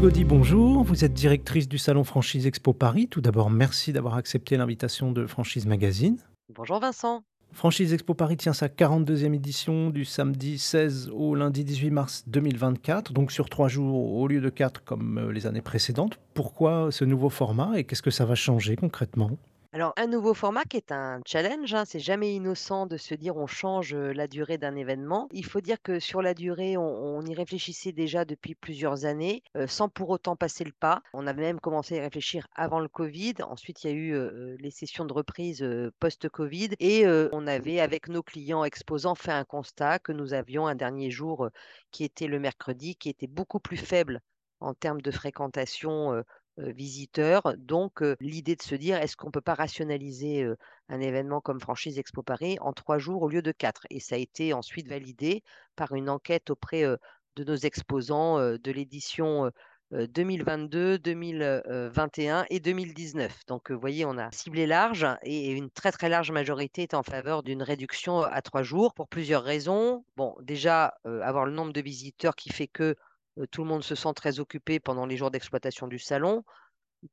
Bonjour. Vous êtes directrice du Salon Franchise Expo Paris. Tout d'abord, merci d'avoir accepté l'invitation de Franchise Magazine. Bonjour Vincent. Franchise Expo Paris tient sa 42e édition du samedi 16 au lundi 18 mars 2024, donc sur trois jours au lieu de quatre comme euh, les années précédentes. Pourquoi ce nouveau format et qu'est-ce que ça va changer concrètement? Alors, un nouveau format qui est un challenge, hein, c'est jamais innocent de se dire on change euh, la durée d'un événement. Il faut dire que sur la durée, on, on y réfléchissait déjà depuis plusieurs années, euh, sans pour autant passer le pas. On avait même commencé à y réfléchir avant le Covid. Ensuite, il y a eu euh, les sessions de reprise post-Covid et on avait, avec nos clients exposants, fait un constat que nous avions un dernier jour qui était le mercredi, qui était beaucoup plus faible en termes de fréquentation visiteurs. Donc, euh, l'idée de se dire, est-ce qu'on ne peut pas rationaliser euh, un événement comme Franchise Expo Paris en trois jours au lieu de quatre? Et ça a été ensuite validé par une enquête auprès euh, de nos exposants euh, de l'édition euh, euh, 2022, 2021 et 2019. Donc, euh, vous voyez, on a ciblé large et une très très large majorité est en faveur d'une réduction à trois jours pour plusieurs raisons. Bon, déjà, euh, avoir le nombre de visiteurs qui fait que euh, tout le monde se sent très occupé pendant les jours d'exploitation du salon.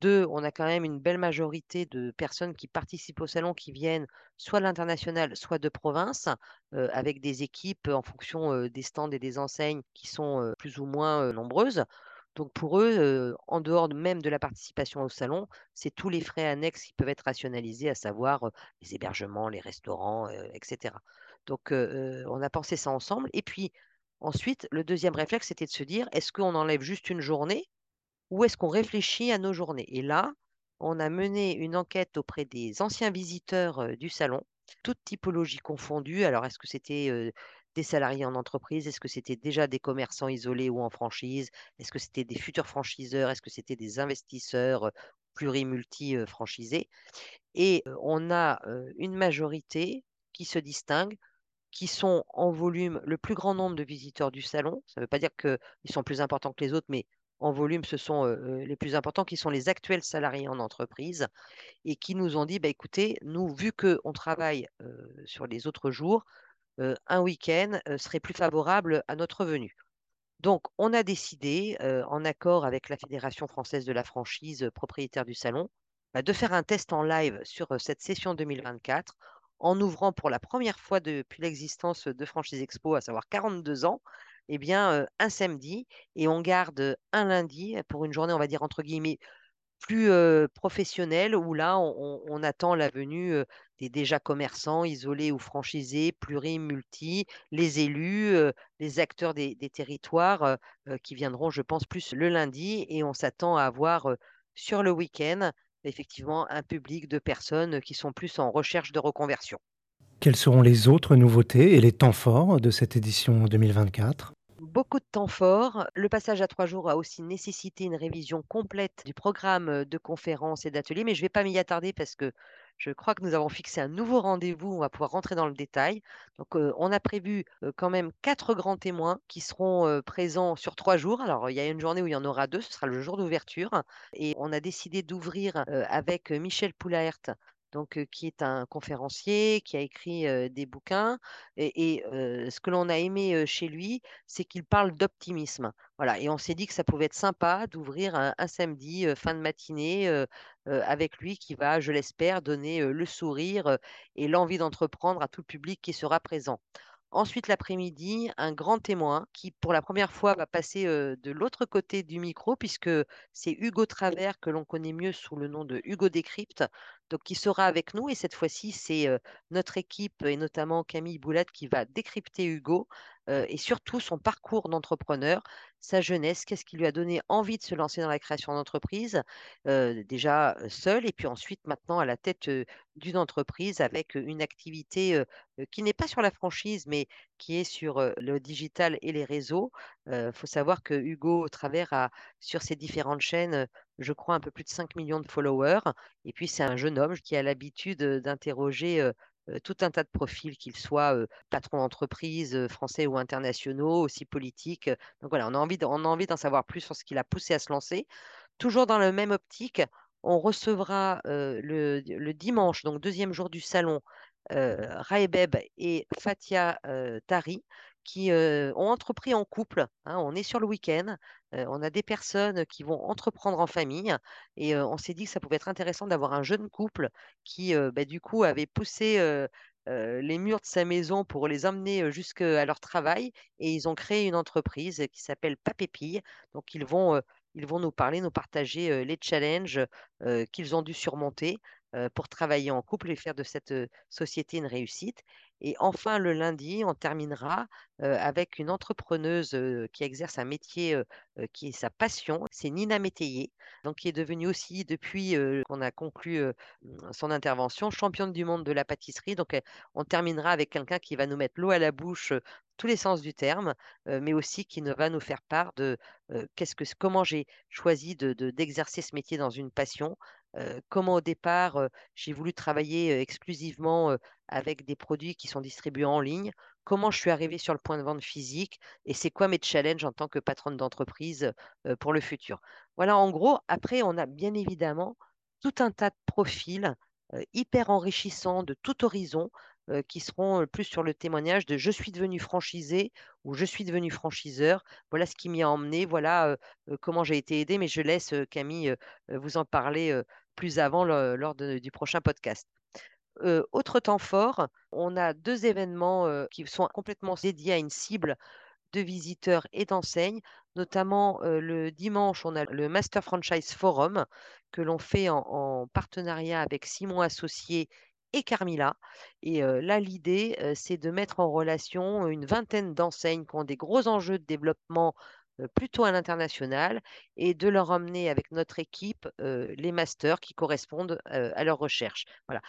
Deux, on a quand même une belle majorité de personnes qui participent au salon qui viennent soit de l'international, soit de province, euh, avec des équipes en fonction euh, des stands et des enseignes qui sont euh, plus ou moins euh, nombreuses. Donc pour eux, euh, en dehors de- même de la participation au salon, c'est tous les frais annexes qui peuvent être rationalisés, à savoir euh, les hébergements, les restaurants, euh, etc. Donc euh, euh, on a pensé ça ensemble. Et puis ensuite, le deuxième réflexe, c'était de se dire, est-ce qu'on enlève juste une journée ou est-ce qu'on réfléchit à nos journées? Et là, on a mené une enquête auprès des anciens visiteurs du salon, toutes typologies confondues. Alors, est-ce que c'était euh, des salariés en entreprise? Est-ce que c'était déjà des commerçants isolés ou en franchise? Est-ce que c'était des futurs franchiseurs? Est-ce que c'était des investisseurs plurimulti-franchisés? Et on a une majorité qui se distingue qui sont en volume le plus grand nombre de visiteurs du salon. Ça ne veut pas dire qu'ils sont plus importants que les autres, mais en volume, ce sont euh, les plus importants qui sont les actuels salariés en entreprise et qui nous ont dit, bah, écoutez, nous, vu qu'on travaille euh, sur les autres jours, euh, un week-end serait plus favorable à notre venue. Donc, on a décidé, en accord avec la Fédération française de la franchise propriétaire du salon, bah, de faire un test en live sur cette session 2024 en ouvrant pour la première fois depuis l'existence de Franchise Expo, à savoir 42 ans, eh bien, un samedi et on garde un lundi pour une journée, on va dire, entre guillemets, plus professionnelle où là, on, attend la venue des déjà commerçants, isolés ou franchisés, pluri, multi, les élus, les acteurs des, des territoires euh, qui viendront, je pense, plus le lundi et on s'attend à avoir sur le week-end, effectivement, un public de personnes qui sont plus en recherche de reconversion. Quelles seront les autres nouveautés et les temps forts de cette édition 2024 Beaucoup de temps fort. Le passage à trois jours a aussi nécessité une révision complète du programme de conférences et d'ateliers, mais je ne vais pas m'y attarder parce que je crois que nous avons fixé un nouveau rendez-vous. On va pouvoir rentrer dans le détail. Donc, euh, on a prévu euh, quand même quatre grands témoins qui seront euh, présents sur trois jours. Alors, il y a une journée où il y en aura deux. Ce sera le jour d'ouverture. Et on a décidé d'ouvrir avec Michel Poulaert. Donc, qui est un conférencier, qui a écrit des bouquins. Et, ce que l'on a aimé chez lui, c'est qu'il parle d'optimisme. Voilà, et on s'est dit que ça pouvait être sympa d'ouvrir un, samedi fin de matinée avec lui qui va, je l'espère, donner le sourire et l'envie d'entreprendre à tout le public qui sera présent. Ensuite, l'après-midi, un grand témoin qui, pour la première fois, va passer de l'autre côté du micro, puisque c'est Hugo Travers, que l'on connaît mieux sous le nom de Hugo Décrypte, donc qui sera avec nous. Et cette fois-ci, c'est notre équipe, et notamment Camille Boulat, qui va décrypter Hugo euh, et surtout son parcours d'entrepreneur, sa jeunesse, qu'est-ce qui lui a donné envie de se lancer dans la création d'entreprise, euh, déjà euh, seul, et puis ensuite maintenant à la tête d'une entreprise avec une activité qui n'est pas sur la franchise, mais qui est sur le digital et les réseaux. Il faut savoir que Hugo, au travers, a sur ses différentes chaînes, je crois, un peu plus de 5 millions de followers. Et puis, c'est un jeune homme qui a l'habitude d'interroger tout un tas de profils, qu'ils soient euh, patrons d'entreprise, euh, français ou internationaux, aussi politiques. euh. Donc voilà, on a envie, d'en savoir plus sur ce qui l'a poussé à se lancer. Toujours dans la même optique, on recevra euh, le, dimanche, donc deuxième jour du salon, euh, Raebeb et Fatia euh, Tari, qui, heu, ont entrepris en couple, hein. On est sur le week-end, heu, on a des personnes qui vont entreprendre en famille et heu, on s'est dit que ça pouvait être intéressant d'avoir un jeune couple qui, bah, du coup avait poussé, les murs de sa maison pour les emmener, jusqu'à leur travail et ils ont créé une entreprise qui s'appelle Papépille. Donc ils vont, ils vont nous parler, nous partager, les challenges, qu'ils ont dû surmonter, pour travailler en couple et faire de cette, société une réussite. Et enfin le lundi, on terminera, avec une entrepreneuse, qui exerce un métier, qui est sa passion. C'est Nina Métayer, donc qui est devenue aussi depuis, qu'on a conclu, mmh, son intervention, championne du monde de la pâtisserie. Donc, on terminera avec quelqu'un qui va nous mettre l'eau à la bouche, tous les sens du terme, mais aussi qui ne va nous faire part de, comment j'ai choisi de de d'exercer ce métier dans une passion, comment au départ, heu, j'ai voulu travailler, heu, exclusivement, avec des produits qui sont distribués en ligne, comment je suis arrivée sur le point de vente physique et c'est quoi mes challenges en tant que patronne d'entreprise, pour le futur? Voilà en gros, après on a bien évidemment tout un tas de profils, hyper enrichissants de tout horizon, qui seront, plus sur le témoignage de: «Je suis devenu franchisé» ou «Je suis devenu franchiseur. Voilà ce qui m'y a emmené, voilà, comment j'ai été aidé». Mais je laisse, Camille, vous en parler, plus avant lors du prochain podcast. Heu, autre temps fort, on a 2 événements, heu, qui sont complètement dédiés à une cible de visiteurs et d'enseignes. Notamment, heu, le dimanche, on a le Master Franchise Forum que l'on fait en en partenariat avec Simon Associés et Carmila et là l'idée, c'est de mettre en relation une vingtaine d'enseignes qui ont des gros enjeux de développement, plutôt à l'international et de leur emmener avec notre équipe, heu, les masters qui correspondent, heu, à leurs recherches. Voilà.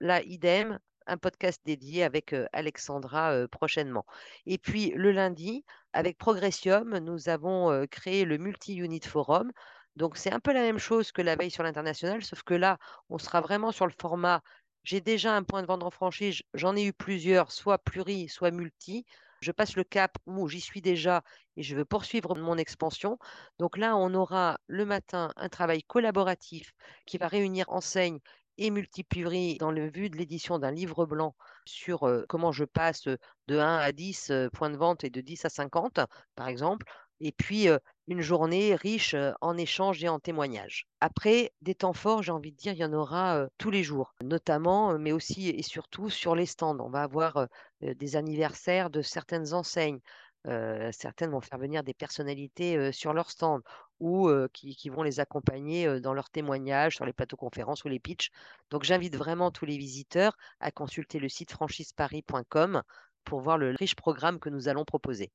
Là idem, un podcast dédié avec, Alexandra, prochainement. Et puis le lundi, avec Progressium, nous avons, créé le Multi-Unit Forum. Donc c'est un peu la même chose que la veille sur l'international, sauf que là, on sera vraiment sur le format: j'ai déjà un point de vente en franchise, j'en ai eu plusieurs, soit pluri, soit multi. Je passe le cap où j'y suis déjà et je veux poursuivre mon expansion. Donc là, on aura le matin un travail collaboratif qui va réunir enseignes et multi-pluri dans le but de l'édition d'un livre blanc sur, heu, comment je passe, heu, de 1 à 10, heu, points de vente et de 10 à 50, par exemple. Et puis, une journée riche, en échanges et en témoignages. Après, des temps forts, j'ai envie de dire, il y en aura, tous les jours, notamment, mais aussi et surtout sur les stands. On va avoir, des anniversaires de certaines enseignes. Heu, certaines vont faire venir des personnalités, heu, sur leur stand ou qui qui vont les accompagner, dans leurs témoignages sur les plateaux conférences ou les pitchs. Donc j'invite vraiment tous les visiteurs à consulter le site franchiseparis.com pour voir le riche programme que nous allons proposer.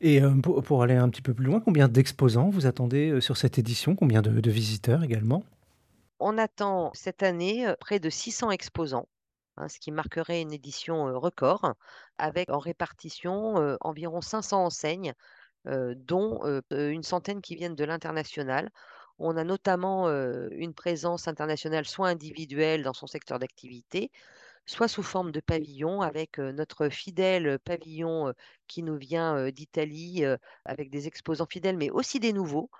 Et pour aller un petit peu plus loin, combien d'exposants vous attendez, sur cette édition? Combien de de visiteurs également? On attend cette année, près de 600 exposants, hein, ce qui marquerait une édition, record avec en répartition, environ 500 enseignes, dont, une centaine qui viennent de l'international. On a notamment, une présence internationale, soit individuelle dans son secteur d'activité, soit sous forme de pavillon avec, notre fidèle pavillon, qui nous vient, d'Italie, avec des exposants fidèles, mais aussi des nouveaux,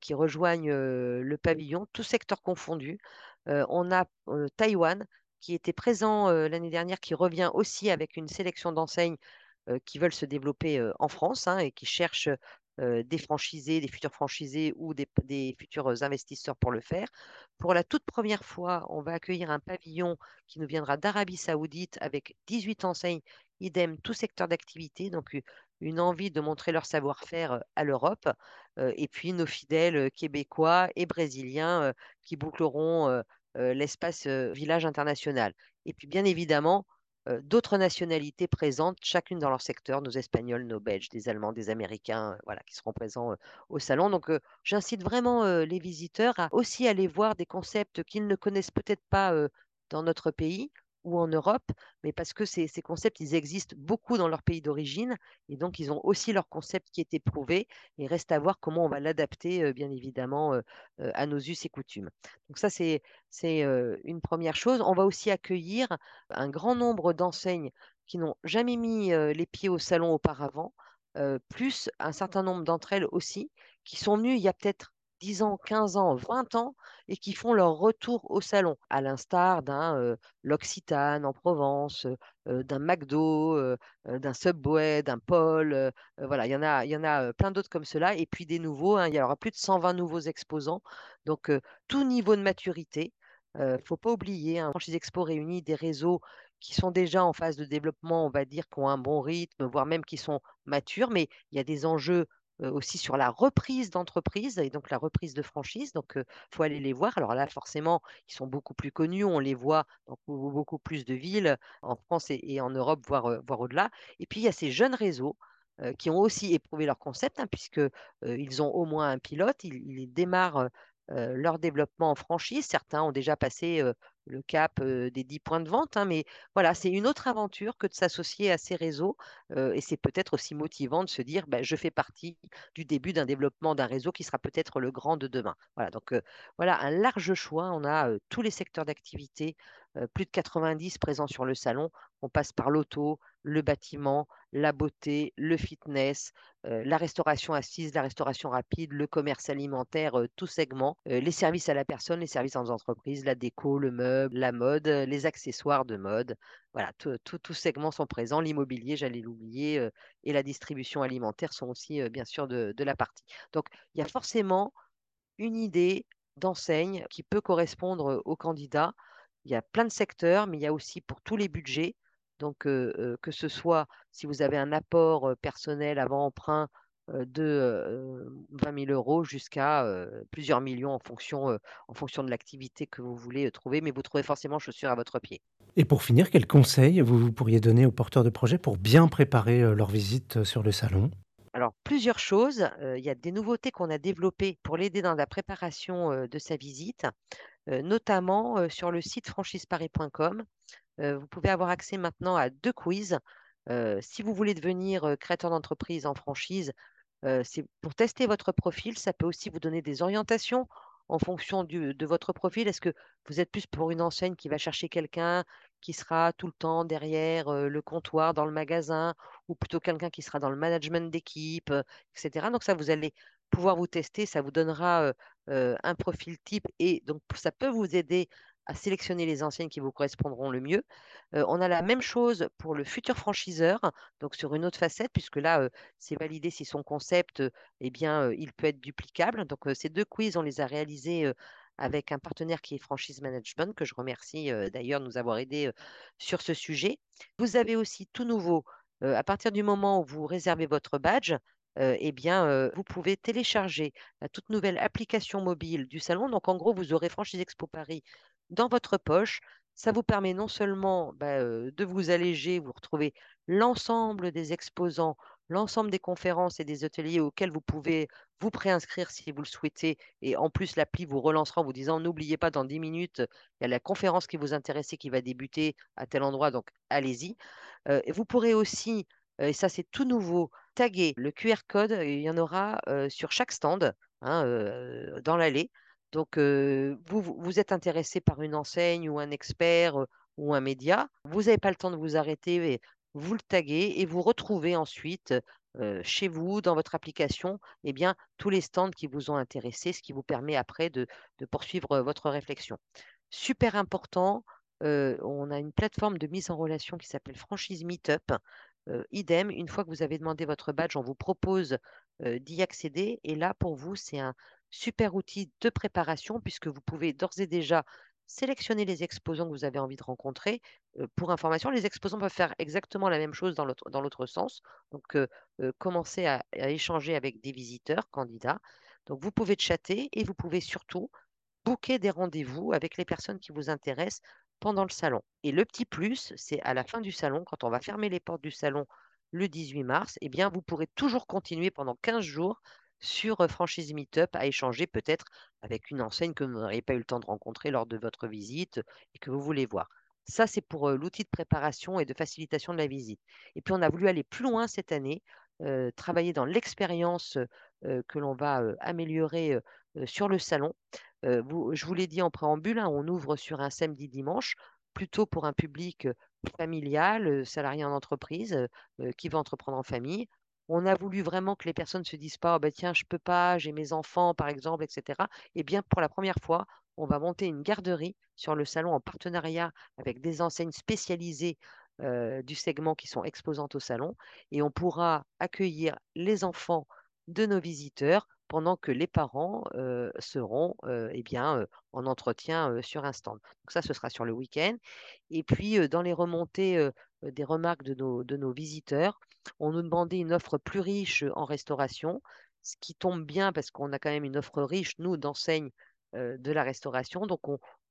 qui rejoignent, le pavillon, tous secteurs confondus. On a, Taïwan qui était présent, heu, l'année dernière, qui revient aussi avec une sélection d'enseignes, heu, qui veulent se développer, heu, en France, hein, et qui cherchent, des franchisés, des futurs franchisés ou des des futurs investisseurs pour le faire. Pour la toute première fois, on va accueillir un pavillon qui nous viendra d'Arabie Saoudite avec 18 enseignes, idem tous secteurs d'activité, donc une envie de montrer leur savoir-faire, à l'Europe. Et puis nos fidèles, québécois et brésiliens, qui boucleront, l'espace, heu, village international. Et puis bien évidemment, heu, d'autres nationalités présentes, chacune dans leur secteur, nos Espagnols, nos Belges, des Allemands, des Américains, voilà, qui seront présents, au salon. Donc, j'incite vraiment, les visiteurs à aussi aller voir des concepts qu'ils ne connaissent peut-être pas, dans notre pays ou en Europe, mais parce que ces concepts, ils existent beaucoup dans leur pays d'origine et donc ils ont aussi leur concept qui est éprouvé et reste à voir comment on va l'adapter, bien évidemment, à nos us et coutumes. Donc ça, c'est une 1re chose. On va aussi accueillir un grand nombre d'enseignes qui n'ont jamais mis, les pieds au salon auparavant, plus un certain nombre d'entre elles aussi, qui sont venues il y a peut-être 10 ans, 15 ans, 20 ans et qui font leur retour au salon, à l'instar d'un, heu, L'Occitane en Provence, heu heu, d'un McDo, d'un Subway, d'un Paul, voilà, il y en a plein d'autres comme cela et puis des nouveaux, hein, il y aura plus de 120 nouveaux exposants donc tout niveau de maturité. Heu, faut pas oublier, hein, Franchise Expo réunit des réseaux qui sont déjà en phase de développement, on va dire, qui ont un bon rythme, voire même qui sont matures, mais il y a des enjeux aussi sur la reprise d'entreprise et donc la reprise de franchise, donc heu, faut aller les voir. Alors là, forcément, ils sont beaucoup plus connus, on les voit dans beau beaucoup plus de villes, en France et en Europe, voire, voire au-delà et puis il y a ces jeunes réseaux, qui ont aussi éprouvé leur concept, hein, puisque, heu, ils ont au moins un pilote. Ils démarrent, leur développement en franchise. Certains ont déjà passé, le cap, des 10 points de vente, hein, mais voilà, c'est une autre aventure que de s'associer à ces réseaux, et c'est peut-être aussi motivant de se dire: «Bah, je fais partie du début d'un développement d'un réseau qui sera peut-être le grand de demain. Voilà, donc voilà un large choix. On a, tous les secteurs d'activité, plus de 90 présents sur le salon. On passe par l'auto, le bâtiment, la beauté, le fitness, heu, la restauration assise, la restauration rapide, le commerce alimentaire, heu, tous segments, heu, les services à la personne, les services en entreprise, la déco, le meuble, la mode, les accessoires de mode. Voilà, tous segments sont présents. L'immobilier, j'allais l'oublier, et la distribution alimentaire sont aussi, bien sûr de la partie. Donc il y a forcément une idée d'enseigne qui peut correspondre, aux candidats. Il y a plein de secteurs, mais il y a aussi pour tous les budgets. Donc, heu heu, que ce soit si vous avez un apport, heu, personnel avant emprunt, de, heu, 20 000 € jusqu'à, heu, plusieurs millions en fonction, en fonction de l'activité que vous voulez, trouver, mais vous trouvez forcément chaussures à votre pied. Et pour finir, quels conseils vous pourriez donner aux porteurs de projets pour bien préparer, leur visite, sur le salon? Alors plusieurs choses, il y a des nouveautés qu'on a développées pour l'aider dans la préparation, de sa visite, notamment, sur le site franchiseparis.com. Vous pouvez avoir accès maintenant à 2 quiz. Si vous voulez devenir, créateur d'entreprise en franchise, c'est pour tester votre profil. Ça peut aussi vous donner des orientations en fonction de votre profil. Est-ce que vous êtes plus pour une enseigne qui va chercher quelqu'un qui sera tout le temps derrière, le comptoir dans le magasin ou plutôt quelqu'un qui sera dans le management d'équipe, heu, et cetera? Donc ça, vous allez pouvoir vous tester. Ça vous donnera, un profil type et donc ça peut vous aider à sélectionner les enseignes qui vous correspondront le mieux. On a la même chose pour le futur franchiseur, donc sur une autre facette puisque là, c'est validé si son concept, eh bien, il peut être duplicable. Donc, ces 2 quiz, on les a réalisés, avec un partenaire qui est Franchise Management, que je remercie, d'ailleurs de nous avoir aidés, sur ce sujet. Vous avez aussi tout nouveau, à partir du moment où vous réservez votre badge, heu, eh bien, heu, vous pouvez télécharger la toute nouvelle application mobile du salon. Donc en gros, vous aurez Franchise Expo Paris dans votre poche. Ça vous permet non seulement, bah, heu, de vous alléger, vous retrouvez l'ensemble des exposants l'ensemble des conférences et des ateliers auxquels vous pouvez vous préinscrire si vous le souhaitez et en plus l'appli vous relancera en vous disant: «N'oubliez pas dans 10 minutes, il y a la conférence qui vous intéressait qui va débuter à tel endroit donc allez-y». Et vous pourrez aussi, et ça c'est tout nouveau, taguer le QR code et il y en aura, heu, sur chaque stand, hein, heu, dans l'allée. Donc vous vous êtes intéressé par une enseigne ou un expert, ou un média, vous n'avez pas le temps de vous arrêter vous le taguez et vous retrouvez ensuite, chez vous, dans votre application, eh bien, tous les stands qui vous ont intéressé, ce qui vous permet après de poursuivre, votre réflexion. Super important, on a une plateforme de mise en relation qui s'appelle Franchise Meetup. Heu, idem, une fois que vous avez demandé votre badge, on vous propose, heu, d'y accéder et là, pour vous, c'est un super outil de préparation puisque vous pouvez d'ores et déjà sélectionner les exposants que vous avez envie de rencontrer. Heu, pour information, les exposants peuvent faire exactement la même chose dans l'autre sens. Donc, commencer à à échanger avec des visiteurs, candidats. Donc vous pouvez chatter et vous pouvez surtout booker des rendez-vous avec les personnes qui vous intéressent pendant le salon. Et le petit plus, c'est à la fin du salon, quand on va fermer les portes du salon le 18 mars, eh bien, vous pourrez toujours continuer pendant 15 jours sur euh, Franchise Meetup à échanger peut-être avec une enseigne que vous n'auriez pas eu le temps de rencontrer lors de votre visite et que vous voulez voir. Ça, c'est pour euh, l'outil de préparation et de facilitation de la visite. Et puis, on a voulu aller plus loin cette année, euh, travailler dans l'expérience euh, que l'on va euh, améliorer euh, euh, sur le salon. Vous je vous l'ai dit en préambule, hein, on ouvre sur un samedi-dimanche, plutôt pour un public, heu, familial, heu, salarié en entreprise, qui veut entreprendre en famille. on a voulu vraiment que les personnes se disent pas: «Oh bah tiens, je peux pas, j'ai mes enfants par exemple et cetera» et bien pour la première fois, on va monter une garderie sur le salon en partenariat avec des enseignes spécialisées, du segment qui sont exposantes au salon et on pourra accueillir les enfants de nos visiteurs pendant que les parents, seront, et bien, en entretien, sur un stand. Donc ça, ce sera sur le week-end et puis, dans les remontées, des remarques de nos visiteurs, on nous demandait une offre plus riche, en restauration, ce qui tombe bien parce qu'on a quand même une offre riche, nous, d'enseignes, de la restauration. Donc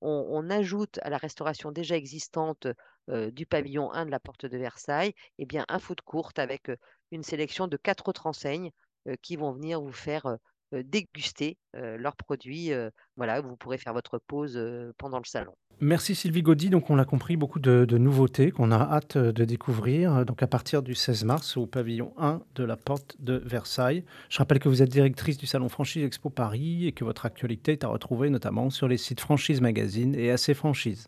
on ajoute à la restauration déjà existante, du pavillon 1 de la porte de Versailles et bien un food court avec, une sélection de 4 autres enseignes, qui vont venir vous faire, heu heu, déguster, leurs produits, voilà, vous pourrez faire votre pause, pendant le salon. Merci Sylvie Gaudy. Donc on l'a compris, beaucoup de nouveautés qu'on a hâte, de découvrir, donc à partir du 16 mars au pavillon 1 de la porte de Versailles. Je rappelle que vous êtes directrice du salon Franchise Expo Paris et que votre actualité est à retrouver notamment sur les sites Franchise Magazine et AC Franchise.